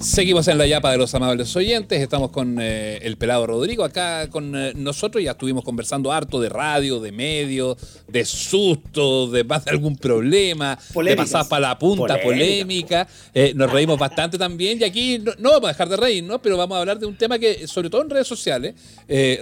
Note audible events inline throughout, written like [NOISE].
Seguimos en la yapa de los amables oyentes, estamos con eh, el pelado Rodrigo acá con eh, nosotros, ya estuvimos conversando harto de radio, de medios, de susto, de más de algún problema, de pasar para la punta, polémica, eh, nos reímos bastante también. Y aquí no, vamos a dejar de reírnos, pero vamos a hablar de un tema que sobre todo en redes sociales,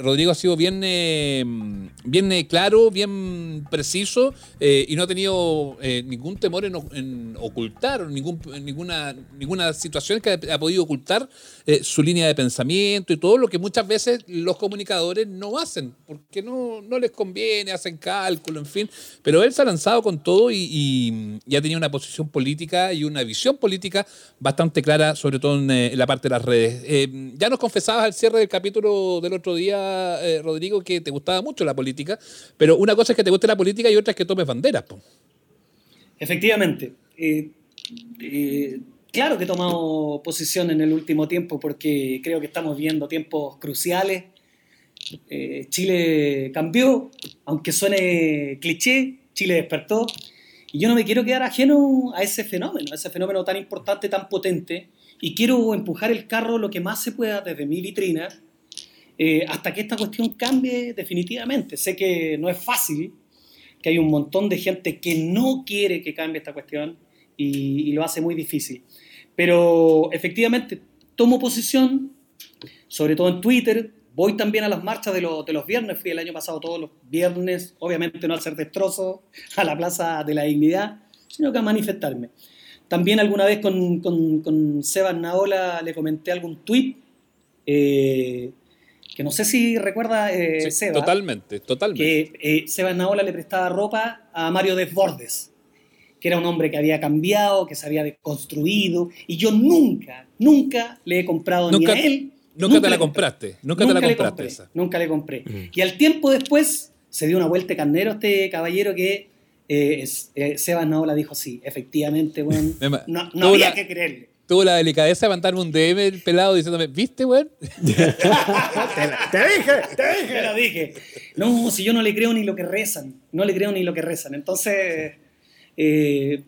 Rodrigo ha sido bien, bien claro, bien preciso y no ha tenido ningún temor en, ocultar ningún, ninguna, ninguna situación que ha podido ocultar eh, su línea de pensamiento y todo lo que muchas veces los comunicadores no hacen, porque no, no les conviene, hacen cálculo, en fin. Pero él se ha lanzado con todo y, y, ha tenido una posición política y una visión política bastante clara, sobre todo en, eh, la parte de las redes. Eh, ya nos confesabas al cierre del capítulo del otro día, Rodrigo, que te gustaba mucho la política, pero una cosa es que te guste la política y otra es que tomes banderas. Efectivamente claro que he tomado posición en el último tiempo porque creo que estamos viendo tiempos cruciales. Eh, Chile cambió, aunque suene cliché, Chile despertó. Y yo no me quiero quedar ajeno a ese fenómeno, a ese fenómeno tan importante, tan potente. Y quiero empujar el carro lo que más se pueda desde mi vitrina eh, hasta que esta cuestión cambie definitivamente. Sé que no es fácil, que hay un montón de gente que no quiere que cambie esta cuestión y lo hace muy difícil. Pero efectivamente tomo posición, sobre todo en Twitter. Voy también a las marchas de, los, de los viernes. Fui el año pasado todos los viernes, obviamente no al hacer destrozos a la Plaza de la Dignidad, sino que a manifestarme. También alguna vez con, con, con Sebas Naola le comenté algún tweet eh, que no sé si recuerda eh, Sebas. Totalmente, totalmente. Que eh, Sebas Naola le prestaba ropa a Mario Desbordes que era un hombre que había cambiado, que se había construido, y yo nunca, nunca le he comprado ni a él. Nunca, te la compraste, nunca, te la compraste le compré, Nunca le compré. Y al tiempo después se dio una vuelta de carnero este caballero que eh, eh, Sebas Naola dijo, sí, efectivamente, bueno, [LAUGHS] no, no había que creerle tuvo la delicadeza de mandarme un DM el pelado diciéndome, ¿viste, weón? [LAUGHS] [LAUGHS] te, dije, te dije. Te lo dije. No, si yo no le creo ni lo que rezan, no le creo ni lo que rezan. Entonces, eh,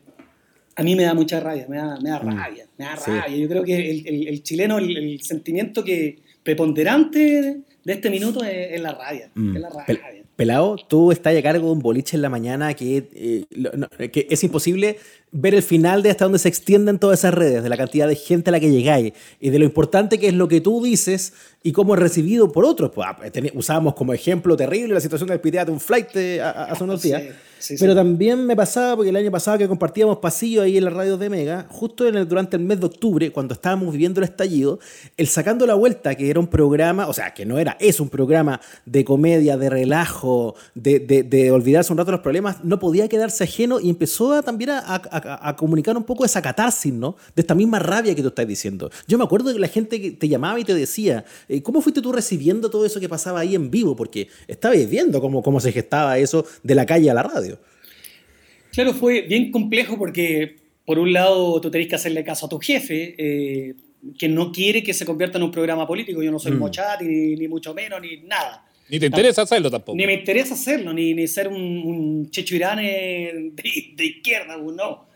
a mí me da mucha rabia, me da, me da mm. rabia, me da rabia. Yo creo que el, chileno, el, sentimiento que preponderante de este minuto es, la rabia. Mm. Es la rabia. Pelado, tú estás a cargo de un boliche en la mañana que, eh, que es imposible ver el final de hasta dónde se extienden todas esas redes, de la cantidad de gente a la que llegáis y de lo importante que es lo que tú dices y cómo es recibido por otros. Pues, ah, usábamos como ejemplo terrible la situación del piteado de un flight eh, hace unos días. Pero también me pasaba, porque el año pasado que compartíamos pasillo ahí en la radio de Mega, justo en el, durante el mes de octubre, cuando estábamos viviendo el estallido, el Sacando la Vuelta, que era un programa, o sea, que no era, es un programa de comedia, de relajo, de, de, olvidarse un rato de los problemas, no podía quedarse ajeno y empezó también a, comunicar un poco esa catarsis, ¿no? De esta misma rabia que tú estás diciendo. Yo me acuerdo que la gente que te llamaba y te decía, eh, ¿cómo fuiste tú recibiendo todo eso que pasaba ahí en vivo? Porque estabais viendo cómo, cómo se gestaba eso de la calle a la radio. Claro, fue bien complejo porque por un lado tú tenés que hacerle caso a tu jefe, eh, que no quiere que se convierta en un programa político. Yo no soy mm. mochati, ni, mucho menos, ni nada. Ni te interesa hacerlo tampoco. Ni me interesa hacerlo, ni, ni ser un, un de, de, izquierda, no,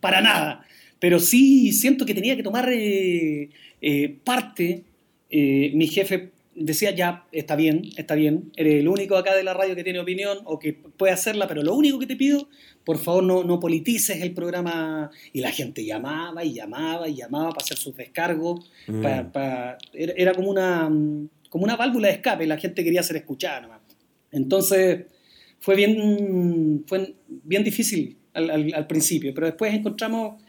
para nada. Pero sí siento que tenía que tomar eh, eh, parte. mi jefe decía, ya, está bien, está bien, eres el único acá de la radio que tiene opinión o que puede hacerla, pero lo único que te pido, por favor, no, no politices el programa. Y la gente llamaba y llamaba y llamaba para hacer sus descargos. Mm. era, como, una, como una válvula de escape, la gente quería ser escuchada nomás. Entonces, fue bien, fue bien difícil al, al principio, pero después encontramos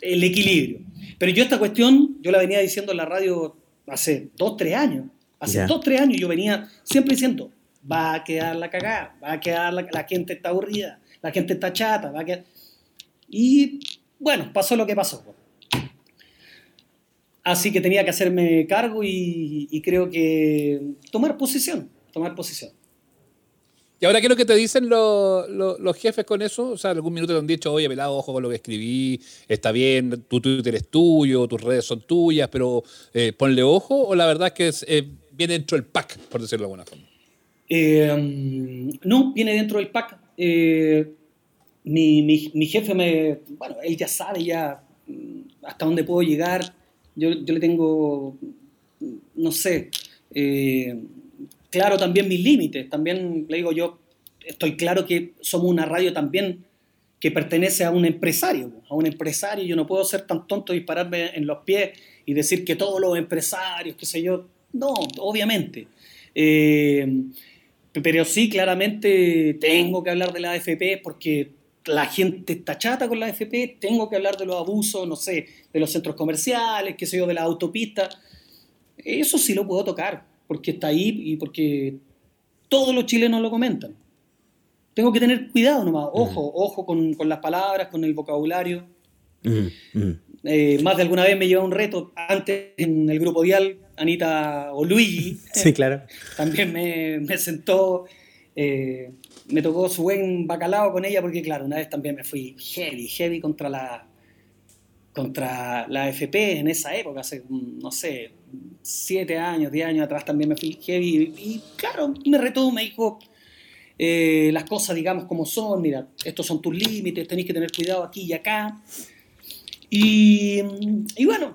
el equilibrio. Pero yo esta cuestión, yo la venía diciendo en la radio hace dos, tres años Hace dos, tres años yo venía siempre diciendo, va a quedar la cagada, va a quedar la, la gente está aburrida, la gente está chata, va a quedar... Y bueno, pasó lo que pasó. Así que tenía que hacerme cargo y, creo que tomar posición, tomar posición. ¿Y ahora qué es lo que te dicen los, jefes con eso? O sea, algún minuto te han dicho, oye, pelado, ojo con lo que escribí, está bien, tu Twitter es tuyo, tus redes son tuyas, pero eh, ponle ojo, o la verdad es que es, viene dentro del pack, por decirlo de alguna forma. Eh, no, viene dentro del pack. Eh, mi, mi, jefe me, bueno, él ya sabe ya mm, hasta dónde puedo llegar. Yo, yo le tengo, no sé, eh, claro también mis límites. También le digo yo, estoy claro que somos una radio también que pertenece a un empresario, a un empresario. Yo no puedo ser tan tonto y dispararme en los pies y decir que todos los empresarios, qué sé yo. No, obviamente. Eh, pero sí, claramente tengo que hablar de la AFP porque la gente está chata con la AFP, tengo que hablar de los abusos, no sé, de los centros comerciales, qué sé yo, de la autopista. Eso sí lo puedo tocar, porque está ahí y porque todos los chilenos lo comentan. Tengo que tener cuidado nomás, ojo, ojo con, con, las palabras, con el vocabulario. Eh, más de alguna vez me lleva un reto, antes en el grupo Dial, Anita o Luigi. [LAUGHS] Sí, claro. también me, me sentó, eh, me tocó su buen bacalao con ella, porque claro, una vez también me fui heavy, heavy contra la, contra la FP en esa época, hace, no sé, siete años, diez años atrás también me heavy. Y claro, me retó, me dijo, eh, las cosas, digamos, como son, mira, estos son tus límites, tenéis que tener cuidado aquí y acá. Y, y bueno,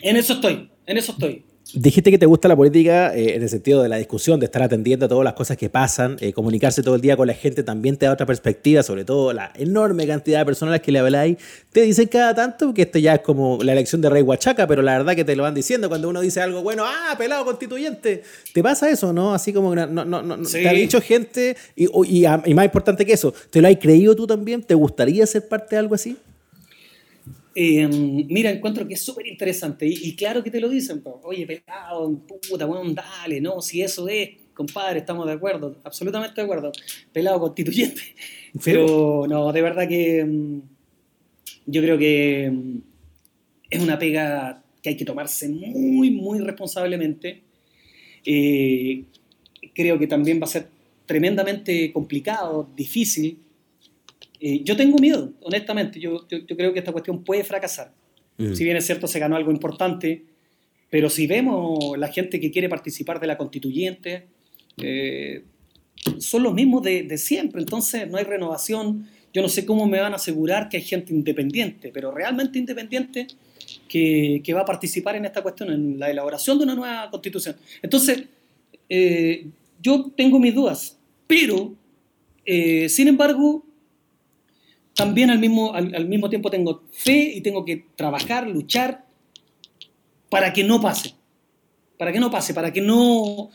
en eso estoy, en eso estoy. Dijiste que te gusta la política eh, en el sentido de la discusión, de estar atendiendo a todas las cosas que pasan, eh, comunicarse todo el día con la gente también te da otra perspectiva, sobre todo la enorme cantidad de personas que le habláis. Te dicen cada tanto que esto ya es como la elección de Rey Huachaca, pero la verdad que te lo van diciendo cuando uno dice algo bueno, ah, pelado constituyente. ¿Te pasa eso, no? Así como no, no, no, te ha dicho gente y, y, y, más importante que eso, ¿te lo has creído tú también? ¿Te gustaría ser parte de algo así? Eh, mira, encuentro que es súper interesante y, claro que te lo dicen, oye, pelado, puta, bueno, dale, no, si eso es, compadre, estamos de acuerdo, absolutamente de acuerdo, pelado constituyente. [LAUGHS] Pero no, de verdad que mm, yo creo que mm, es una pega que hay que tomarse muy, muy responsablemente. Eh, creo que también va a ser tremendamente complicado, difícil, eh, yo tengo miedo, honestamente. Yo, yo, creo que esta cuestión puede fracasar. Mm. Si bien es cierto, se ganó algo importante, pero si vemos la gente que quiere participar de la constituyente, eh, son los mismos de, de, siempre. Entonces no hay renovación. Yo no sé cómo me van a asegurar que hay gente independiente, pero realmente independiente que, que va a participar en esta cuestión, en la elaboración de una nueva constitución. Entonces, eh, yo tengo mis dudas, pero, sin embargo, también al mismo, al, mismo tiempo tengo fe y tengo que trabajar, luchar para que no pase. Para que no pase, para que no,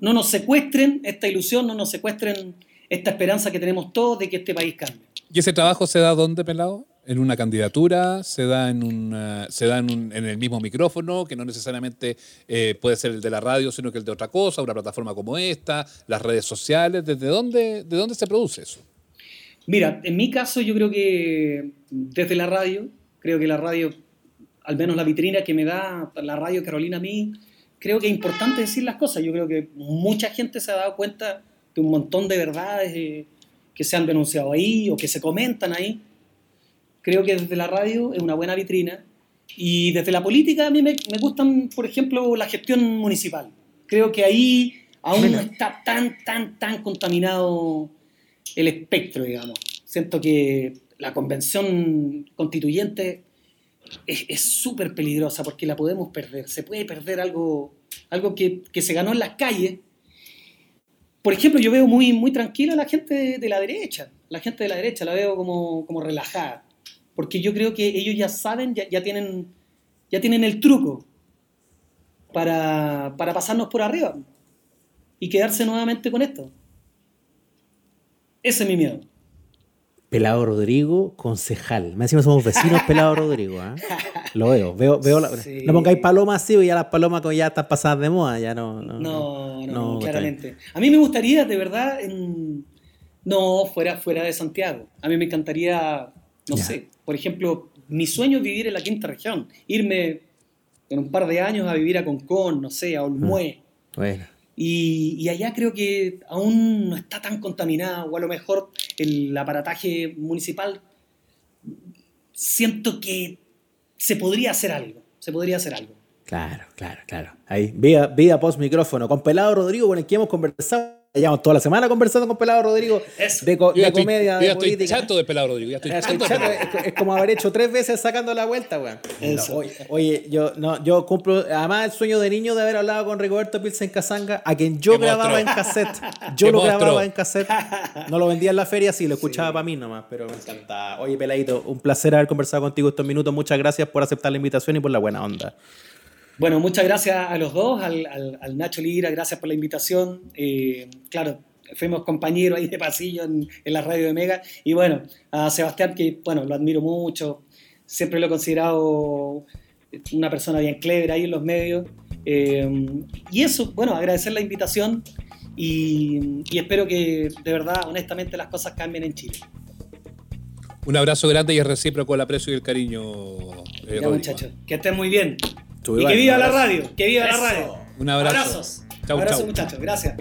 no nos secuestren esta ilusión, no nos secuestren esta esperanza que tenemos todos de que este país cambie. ¿Y ese trabajo se da dónde, Pelado? ¿En una candidatura? ¿Se da en, un, se da en, el mismo micrófono, que no necesariamente eh, puede ser el de la radio, sino que el de otra cosa, una plataforma como esta, las redes sociales? ¿Desde dónde, de dónde se produce eso? Mira, en mi caso yo creo que desde la radio, creo que la radio, al menos la vitrina que me da la radio Carolina a mí, creo que es importante decir las cosas. Yo creo que mucha gente se ha dado cuenta de un montón de verdades eh, que se han denunciado ahí o que se comentan ahí. Creo que desde la radio es una buena vitrina. Y desde la política a mí me, me gustan, por ejemplo, la gestión municipal. Creo que ahí aún no está tan, tan, tan contaminado el espectro, digamos. Siento que la convención constituyente es súper peligrosa porque la podemos perder. Se puede perder algo, algo que, que, se ganó en las calles. Por ejemplo, yo veo muy, muy tranquila a la gente de, la derecha. La gente de la derecha la veo como, como relajada. Porque yo creo que ellos ya saben, ya, ya tienen, ya tienen el truco para, para pasarnos por arriba y quedarse nuevamente con esto. Ese es mi miedo. Pelado Rodrigo, concejal. Me decimos somos vecinos Pelado Rodrigo. ¿eh? Lo veo. veo, veo la, No pongáis palomas así, ya las palomas ya están pasadas de moda. Ya no, no, no, no claramente. A mí me gustaría, de verdad, no fuera, fuera de Santiago. A mí me encantaría, no sé, por ejemplo, mi sueño es vivir en la quinta región. Irme en un par de años a vivir a Concón, no sé, a Olmué. Bueno. Y, allá creo que aún no está tan contaminado, o a lo mejor el aparataje municipal, siento que se podría hacer algo, se podría hacer algo. Claro, claro, claro. Ahí, vida, vida post micrófono. Con Pelado Rodrigo, con el que hemos conversado Llevamos toda la semana conversando con Pelado Rodrigo Eso. de, co- de estoy, comedia, de estoy política. chato de pelado Rodrigo. Ya estoy chato es, es como haber hecho tres veces sacando la vuelta, weón. Oye, oye, yo no, yo cumplo, además el sueño de niño de haber hablado con Rigoberto Pilsen Casanga, a quien yo Qué grababa monstruo. en cassette. Yo [LAUGHS] lo monstruo. grababa en cassette. No lo vendía en la feria, sí, lo escuchaba para mí nomás, pero me encantaba. Oye, Peladito, un placer haber conversado contigo estos minutos. Muchas gracias por aceptar la invitación y por la buena onda. Bueno, muchas gracias a los dos, al, al- al Nacho Lira, gracias por la invitación. Eh, claro, fuimos compañeros ahí de pasillo en, en la radio de Mega. Y bueno, a Sebastián, que bueno, lo admiro mucho, siempre lo he considerado una persona bien clever ahí en los medios. Eh, y eso, bueno, agradecer la invitación y, y espero que de verdad, honestamente, las cosas cambien en Chile. Un abrazo grande y es recíproco el aprecio y el cariño, eh, Ya, muchachos, que estén muy bien. Y que viva la radio, que viva la radio. Un abrazo. Abrazos. Chau, Abrazos, chau. muchachos. Gracias.